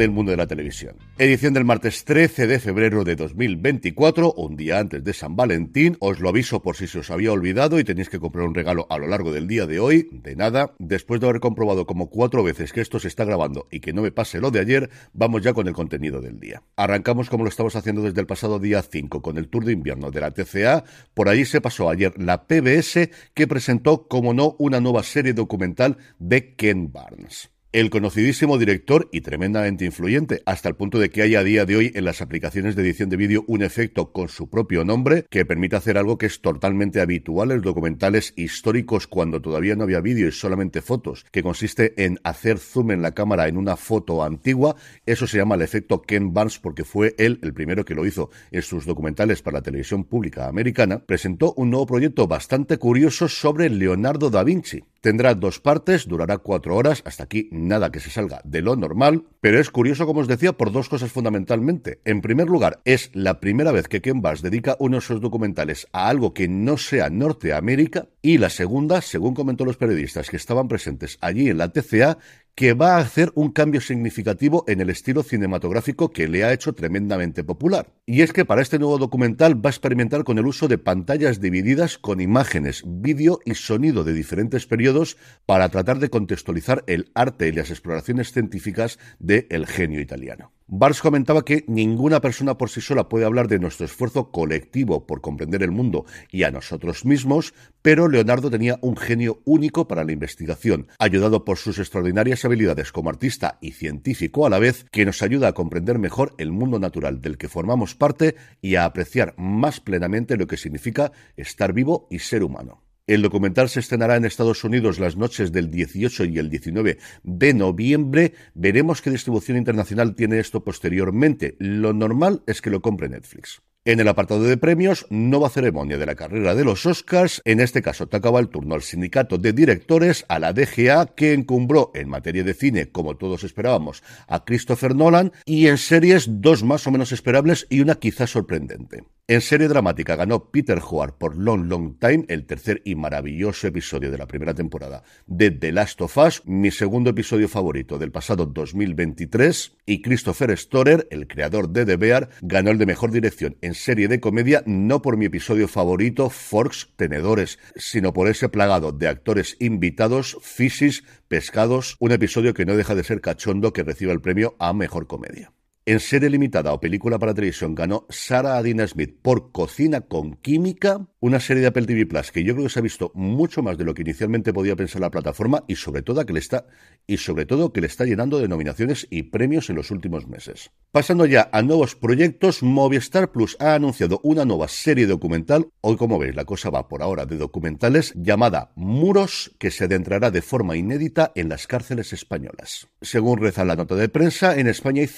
del mundo de la televisión. Edición del martes 13 de febrero de 2024, un día antes de San Valentín. Os lo aviso por si se os había olvidado y tenéis que comprar un regalo a lo largo del día de hoy. De nada, después de haber comprobado como cuatro veces que esto se está grabando y que no me pase lo de ayer, vamos ya con el contenido del día. Arrancamos como lo estamos haciendo desde el pasado día 5 con el tour de invierno de la TCA. Por ahí se pasó ayer la PBS que presentó, como no, una nueva serie documental de Ken Barnes. El conocidísimo director y tremendamente influyente, hasta el punto de que hay a día de hoy en las aplicaciones de edición de vídeo un efecto con su propio nombre que permite hacer algo que es totalmente habitual en documentales históricos cuando todavía no había vídeo y solamente fotos, que consiste en hacer zoom en la cámara en una foto antigua. Eso se llama el efecto Ken Barnes porque fue él el primero que lo hizo en sus documentales para la televisión pública americana. Presentó un nuevo proyecto bastante curioso sobre Leonardo da Vinci. Tendrá dos partes, durará cuatro horas, hasta aquí nada que se salga de lo normal, pero es curioso, como os decía, por dos cosas fundamentalmente. En primer lugar, es la primera vez que Ken Bass dedica uno de sus documentales a algo que no sea Norteamérica, y la segunda, según comentó los periodistas que estaban presentes allí en la TCA, que va a hacer un cambio significativo en el estilo cinematográfico que le ha hecho tremendamente popular. Y es que para este nuevo documental va a experimentar con el uso de pantallas divididas con imágenes, vídeo y sonido de diferentes periodos para tratar de contextualizar el arte y las exploraciones científicas del el genio italiano. Bars comentaba que ninguna persona por sí sola puede hablar de nuestro esfuerzo colectivo por comprender el mundo y a nosotros mismos, pero Leonardo tenía un genio único para la investigación, ayudado por sus extraordinarias habilidades como artista y científico a la vez, que nos ayuda a comprender mejor el mundo natural del que formamos parte y a apreciar más plenamente lo que significa estar vivo y ser humano. El documental se estrenará en Estados Unidos las noches del 18 y el 19 de noviembre. Veremos qué distribución internacional tiene esto posteriormente. Lo normal es que lo compre Netflix. En el apartado de premios, nueva ceremonia de la carrera de los Oscars. En este caso, tocaba el turno al sindicato de directores, a la DGA, que encumbró en materia de cine, como todos esperábamos, a Christopher Nolan, y en series dos más o menos esperables y una quizás sorprendente. En serie dramática ganó Peter Hoare por Long Long Time, el tercer y maravilloso episodio de la primera temporada de The Last of Us, mi segundo episodio favorito del pasado 2023, y Christopher Storer, el creador de The Bear, ganó el de mejor dirección en serie de comedia, no por mi episodio favorito, Forks Tenedores, sino por ese plagado de actores invitados, fisis, pescados, un episodio que no deja de ser cachondo que reciba el premio a mejor comedia. En serie limitada o película para televisión ganó Sarah Adina Smith por Cocina con Química, una serie de Apple TV Plus que yo creo que se ha visto mucho más de lo que inicialmente podía pensar la plataforma y sobre todo que le está y sobre todo que le está llenando de nominaciones y premios en los últimos meses. Pasando ya a nuevos proyectos, Movistar Plus ha anunciado una nueva serie documental, hoy como veis la cosa va por ahora de documentales, llamada Muros, que se adentrará de forma inédita en las cárceles españolas. Según reza la nota de prensa, en España hay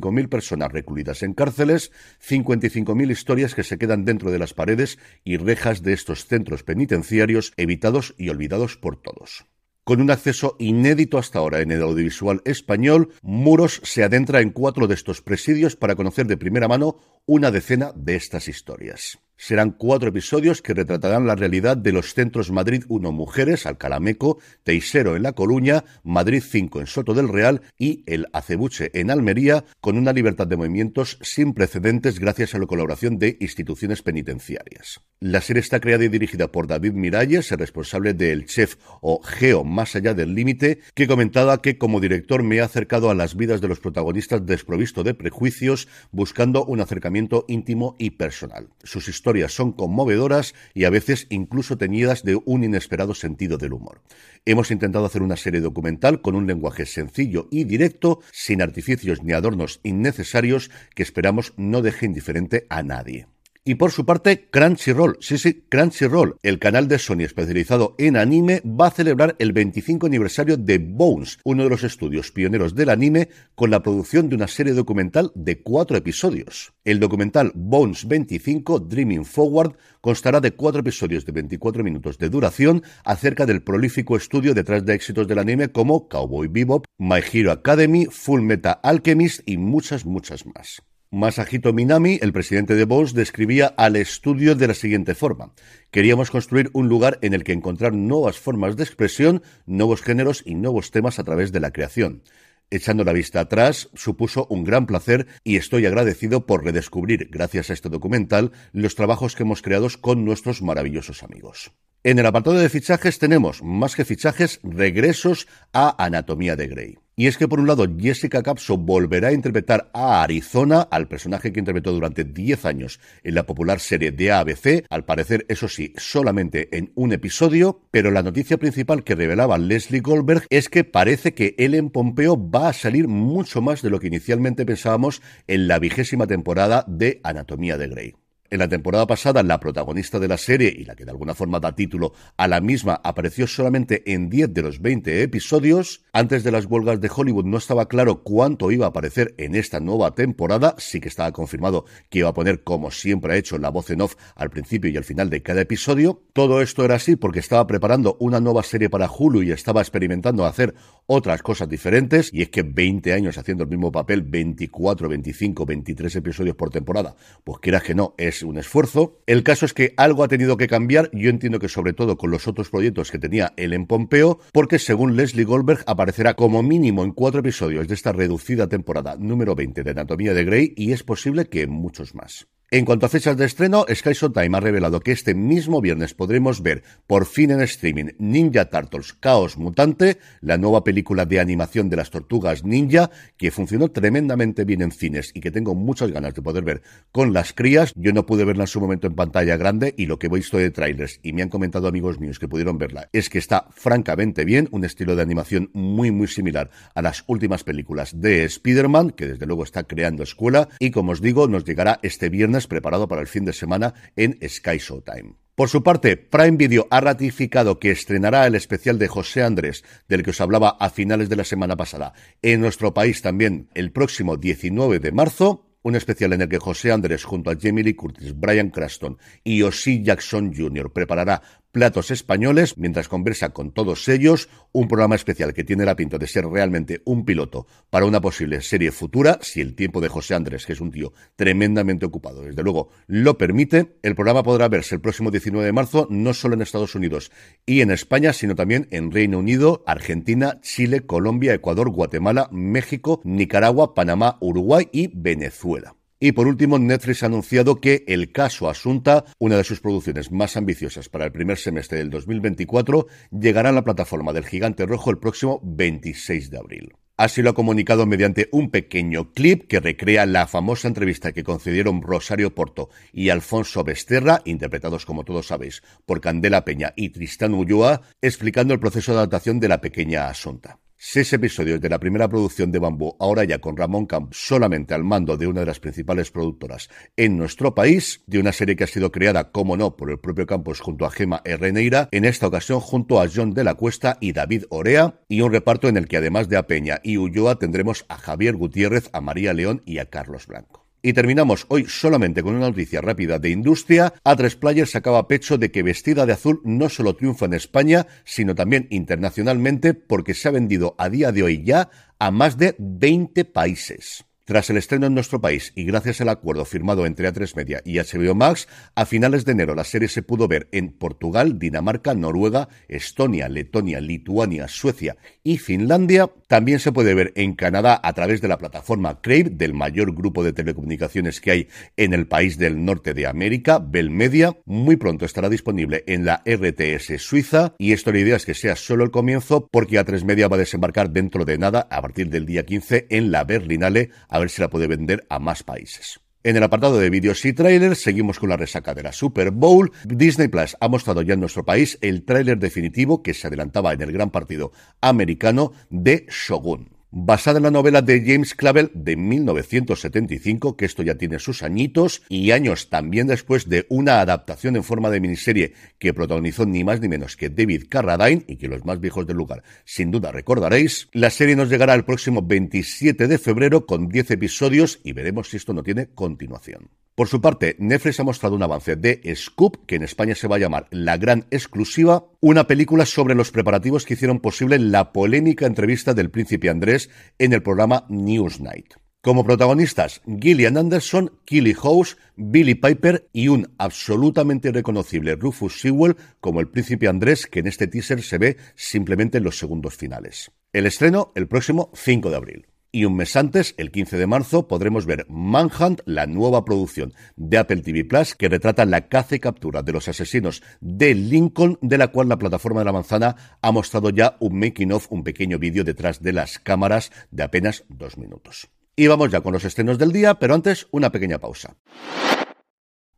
55.000 personas recluidas en cárceles, 55.000 historias que se quedan dentro de las paredes y rejas de estos centros penitenciarios evitados y olvidados por todos. Con un acceso inédito hasta ahora en el audiovisual español, Muros se adentra en cuatro de estos presidios para conocer de primera mano una decena de estas historias. Serán cuatro episodios que retratarán la realidad de los centros Madrid 1 Mujeres, Alcalameco, Teixero en La Coruña, Madrid 5 en Soto del Real y el Acebuche en Almería, con una libertad de movimientos sin precedentes gracias a la colaboración de instituciones penitenciarias. La serie está creada y dirigida por David Miralles, el responsable del Chef o Geo Más allá del límite, que comentaba que como director me ha acercado a las vidas de los protagonistas desprovisto de prejuicios, buscando un acercamiento íntimo y personal. Sus historias son conmovedoras y a veces incluso teñidas de un inesperado sentido del humor. Hemos intentado hacer una serie documental con un lenguaje sencillo y directo, sin artificios ni adornos innecesarios, que esperamos no deje indiferente a nadie. Y por su parte, Crunchyroll, sí, sí, Crunchyroll, el canal de Sony especializado en anime, va a celebrar el 25 aniversario de Bones, uno de los estudios pioneros del anime, con la producción de una serie documental de cuatro episodios. El documental Bones 25, Dreaming Forward, constará de cuatro episodios de 24 minutos de duración acerca del prolífico estudio detrás de éxitos del anime como Cowboy Bebop, My Hero Academy, Full Metal Alchemist y muchas, muchas más. Masahito Minami, el presidente de Bones, describía al estudio de la siguiente forma. Queríamos construir un lugar en el que encontrar nuevas formas de expresión, nuevos géneros y nuevos temas a través de la creación. Echando la vista atrás, supuso un gran placer y estoy agradecido por redescubrir, gracias a este documental, los trabajos que hemos creado con nuestros maravillosos amigos. En el apartado de fichajes tenemos, más que fichajes, regresos a Anatomía de Grey. Y es que por un lado Jessica Capso volverá a interpretar a Arizona, al personaje que interpretó durante 10 años en la popular serie de ABC, al parecer eso sí, solamente en un episodio, pero la noticia principal que revelaba Leslie Goldberg es que parece que Ellen Pompeo va a salir mucho más de lo que inicialmente pensábamos en la vigésima temporada de Anatomía de Grey. En la temporada pasada, la protagonista de la serie y la que de alguna forma da título a la misma apareció solamente en 10 de los 20 episodios. Antes de las huelgas de Hollywood no estaba claro cuánto iba a aparecer en esta nueva temporada. Sí que estaba confirmado que iba a poner, como siempre ha hecho, la voz en off al principio y al final de cada episodio. Todo esto era así porque estaba preparando una nueva serie para Hulu y estaba experimentando hacer otras cosas diferentes. Y es que 20 años haciendo el mismo papel, 24, 25, 23 episodios por temporada, pues quieras que no, es un esfuerzo. El caso es que algo ha tenido que cambiar, yo entiendo que sobre todo con los otros proyectos que tenía él en Pompeo, porque según Leslie Goldberg aparecerá como mínimo en cuatro episodios de esta reducida temporada número 20 de Anatomía de Grey y es posible que en muchos más. En cuanto a fechas de estreno, Sky Time ha revelado que este mismo viernes podremos ver por fin en streaming Ninja Turtles Chaos Mutante, la nueva película de animación de las tortugas ninja, que funcionó tremendamente bien en cines y que tengo muchas ganas de poder ver con las crías. Yo no pude verla en su momento en pantalla grande y lo que he visto de trailers y me han comentado amigos míos que pudieron verla es que está francamente bien, un estilo de animación muy muy similar a las últimas películas de Spider-Man, que desde luego está creando escuela y como os digo nos llegará este viernes preparado para el fin de semana en Sky Showtime. Por su parte, Prime Video ha ratificado que estrenará el especial de José Andrés, del que os hablaba a finales de la semana pasada, en nuestro país también el próximo 19 de marzo un especial en el que José Andrés junto a Jamie Lee Curtis, Brian Craston y Ossie Jackson Jr. preparará platos españoles mientras conversa con todos ellos, un programa especial que tiene la pinta de ser realmente un piloto para una posible serie futura, si el tiempo de José Andrés, que es un tío tremendamente ocupado, desde luego lo permite. El programa podrá verse el próximo 19 de marzo, no solo en Estados Unidos y en España, sino también en Reino Unido, Argentina, Chile, Colombia, Ecuador, Guatemala, México, Nicaragua, Panamá, Uruguay y Venezuela. Y por último, Netflix ha anunciado que El caso Asunta, una de sus producciones más ambiciosas para el primer semestre del 2024, llegará a la plataforma del Gigante Rojo el próximo 26 de abril. Así lo ha comunicado mediante un pequeño clip que recrea la famosa entrevista que concedieron Rosario Porto y Alfonso Besterra, interpretados como todos sabéis por Candela Peña y Tristán Ulloa, explicando el proceso de adaptación de la pequeña Asunta. Seis episodios de la primera producción de Bambú, ahora ya con Ramón Camp solamente al mando de una de las principales productoras en nuestro país, de una serie que ha sido creada, como no, por el propio Campos junto a Gema Herreneira, en esta ocasión junto a John de la Cuesta y David Orea, y un reparto en el que además de a Peña y Ulloa tendremos a Javier Gutiérrez, a María León y a Carlos Blanco. Y terminamos hoy solamente con una noticia rápida de industria. A3 Player sacaba pecho de que Vestida de Azul no solo triunfa en España, sino también internacionalmente porque se ha vendido a día de hoy ya a más de 20 países. Tras el estreno en nuestro país y gracias al acuerdo firmado entre A3 Media y HBO Max, a finales de enero la serie se pudo ver en Portugal, Dinamarca, Noruega, Estonia, Letonia, Lituania, Suecia y Finlandia. También se puede ver en Canadá a través de la plataforma Crave, del mayor grupo de telecomunicaciones que hay en el país del norte de América, Bell Media. Muy pronto estará disponible en la RTS Suiza y esto la idea es que sea solo el comienzo porque A3 Media va a desembarcar dentro de nada a partir del día 15 en la Berlinale a ver si la puede vender a más países. En el apartado de vídeos y trailers seguimos con la resaca de la Super Bowl. Disney Plus ha mostrado ya en nuestro país el tráiler definitivo que se adelantaba en el gran partido americano de Shogun basada en la novela de James Clavel de 1975, que esto ya tiene sus añitos, y años también después de una adaptación en forma de miniserie que protagonizó ni más ni menos que David Carradine, y que los más viejos del lugar sin duda recordaréis. La serie nos llegará el próximo 27 de febrero con 10 episodios y veremos si esto no tiene continuación. Por su parte, Netflix ha mostrado un avance de Scoop, que en España se va a llamar La Gran Exclusiva, una película sobre los preparativos que hicieron posible la polémica entrevista del príncipe Andrés en el programa Newsnight. Como protagonistas, Gillian Anderson, Killy House, Billy Piper y un absolutamente reconocible Rufus Sewell como el príncipe Andrés, que en este teaser se ve simplemente en los segundos finales. El estreno el próximo 5 de abril. Y un mes antes, el 15 de marzo, podremos ver Manhunt, la nueva producción de Apple TV Plus, que retrata la caza y captura de los asesinos de Lincoln, de la cual la plataforma de la manzana ha mostrado ya un making of, un pequeño vídeo detrás de las cámaras de apenas dos minutos. Y vamos ya con los estrenos del día, pero antes una pequeña pausa.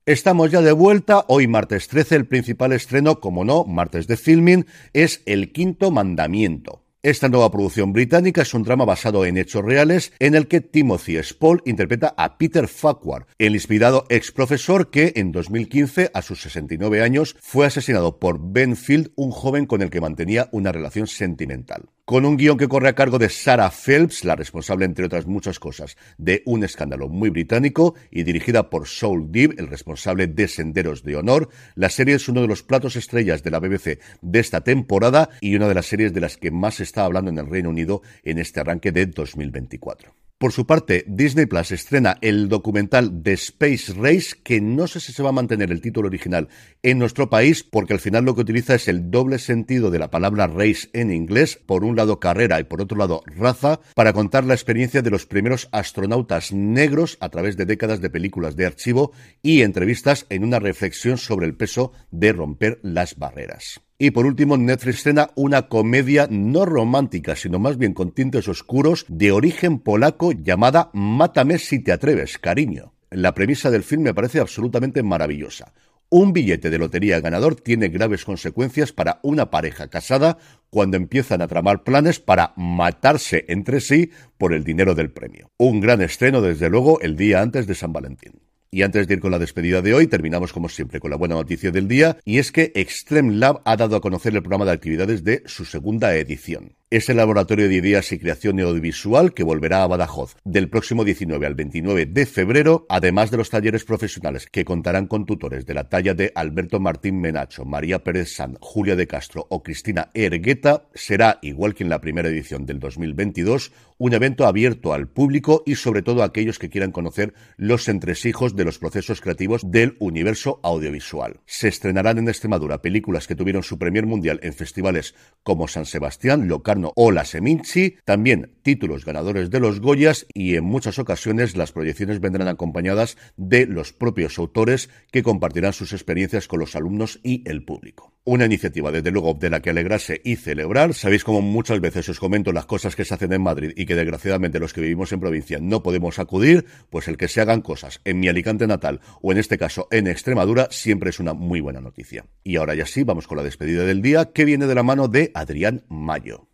Estamos ya de vuelta. Hoy, martes 13, el principal estreno, como no, martes de filming, es El Quinto Mandamiento. Esta nueva producción británica es un drama basado en hechos reales en el que Timothy Spall interpreta a Peter Farquhar, el inspirado ex profesor que en 2015, a sus 69 años, fue asesinado por Ben Field, un joven con el que mantenía una relación sentimental con un guion que corre a cargo de Sarah Phelps, la responsable, entre otras muchas cosas, de un escándalo muy británico, y dirigida por Saul Deeb, el responsable de Senderos de Honor. La serie es uno de los platos estrellas de la BBC de esta temporada y una de las series de las que más se está hablando en el Reino Unido en este arranque de 2024. Por su parte, Disney Plus estrena el documental The Space Race, que no sé si se va a mantener el título original en nuestro país, porque al final lo que utiliza es el doble sentido de la palabra race en inglés, por un lado carrera y por otro lado raza, para contar la experiencia de los primeros astronautas negros a través de décadas de películas de archivo y entrevistas en una reflexión sobre el peso de romper las barreras. Y por último, Netflix escena una comedia no romántica, sino más bien con tintes oscuros de origen polaco llamada Mátame si te atreves, cariño. La premisa del film me parece absolutamente maravillosa. Un billete de lotería ganador tiene graves consecuencias para una pareja casada cuando empiezan a tramar planes para matarse entre sí por el dinero del premio. Un gran estreno, desde luego, el día antes de San Valentín. Y antes de ir con la despedida de hoy, terminamos como siempre con la buena noticia del día, y es que Extreme Lab ha dado a conocer el programa de actividades de su segunda edición. Es el laboratorio de ideas y creación audiovisual que volverá a Badajoz del próximo 19 al 29 de febrero, además de los talleres profesionales que contarán con tutores de la talla de Alberto Martín Menacho, María Pérez San, Julia de Castro o Cristina Ergueta, será, igual que en la primera edición del 2022, un evento abierto al público y sobre todo a aquellos que quieran conocer los entresijos de los procesos creativos del universo audiovisual. Se estrenarán en Extremadura películas que tuvieron su premier mundial en festivales como San Sebastián, Locarno, o La Seminci, también títulos ganadores de los Goyas y en muchas ocasiones las proyecciones vendrán acompañadas de los propios autores que compartirán sus experiencias con los alumnos y el público. Una iniciativa, desde luego, de la que alegrarse y celebrar. Sabéis como muchas veces os comento las cosas que se hacen en Madrid y que desgraciadamente los que vivimos en provincia no podemos acudir, pues el que se hagan cosas en mi Alicante natal o en este caso en Extremadura siempre es una muy buena noticia. Y ahora ya sí, vamos con la despedida del día que viene de la mano de Adrián Mayo.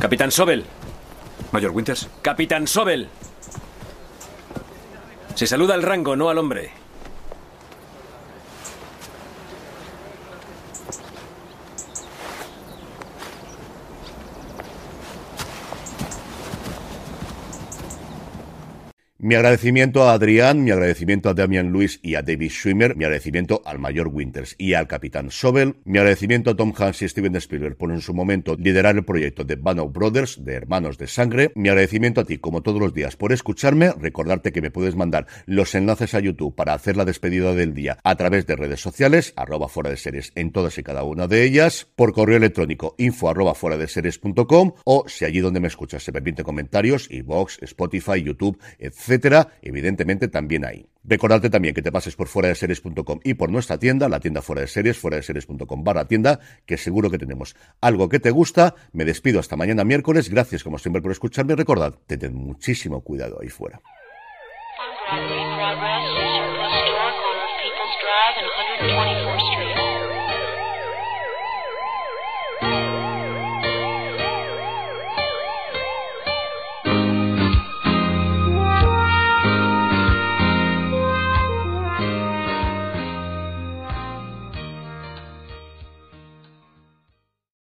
Capitán Sobel. Mayor Winters. Capitán Sobel. Se saluda al rango, no al hombre. Mi agradecimiento a Adrián, mi agradecimiento a Damian Lewis y a David Schwimmer, mi agradecimiento al mayor Winters y al capitán Sobel, mi agradecimiento a Tom Hanks y Steven Spielberg por en su momento liderar el proyecto de Band Brothers, de Hermanos de Sangre, mi agradecimiento a ti, como todos los días, por escucharme, recordarte que me puedes mandar los enlaces a YouTube para hacer la despedida del día a través de redes sociales, arroba fuera de series en todas y cada una de ellas, por correo electrónico info arroba fuera de series.com o si allí donde me escuchas se permite comentarios, iVoox, Spotify, YouTube, evidentemente también ahí. Recordarte también que te pases por fuera de series.com y por nuestra tienda, la tienda fuera de series, fuera de series.com barra tienda, que seguro que tenemos algo que te gusta. Me despido hasta mañana miércoles. Gracias como siempre por escucharme. Recordad, tened muchísimo cuidado ahí fuera.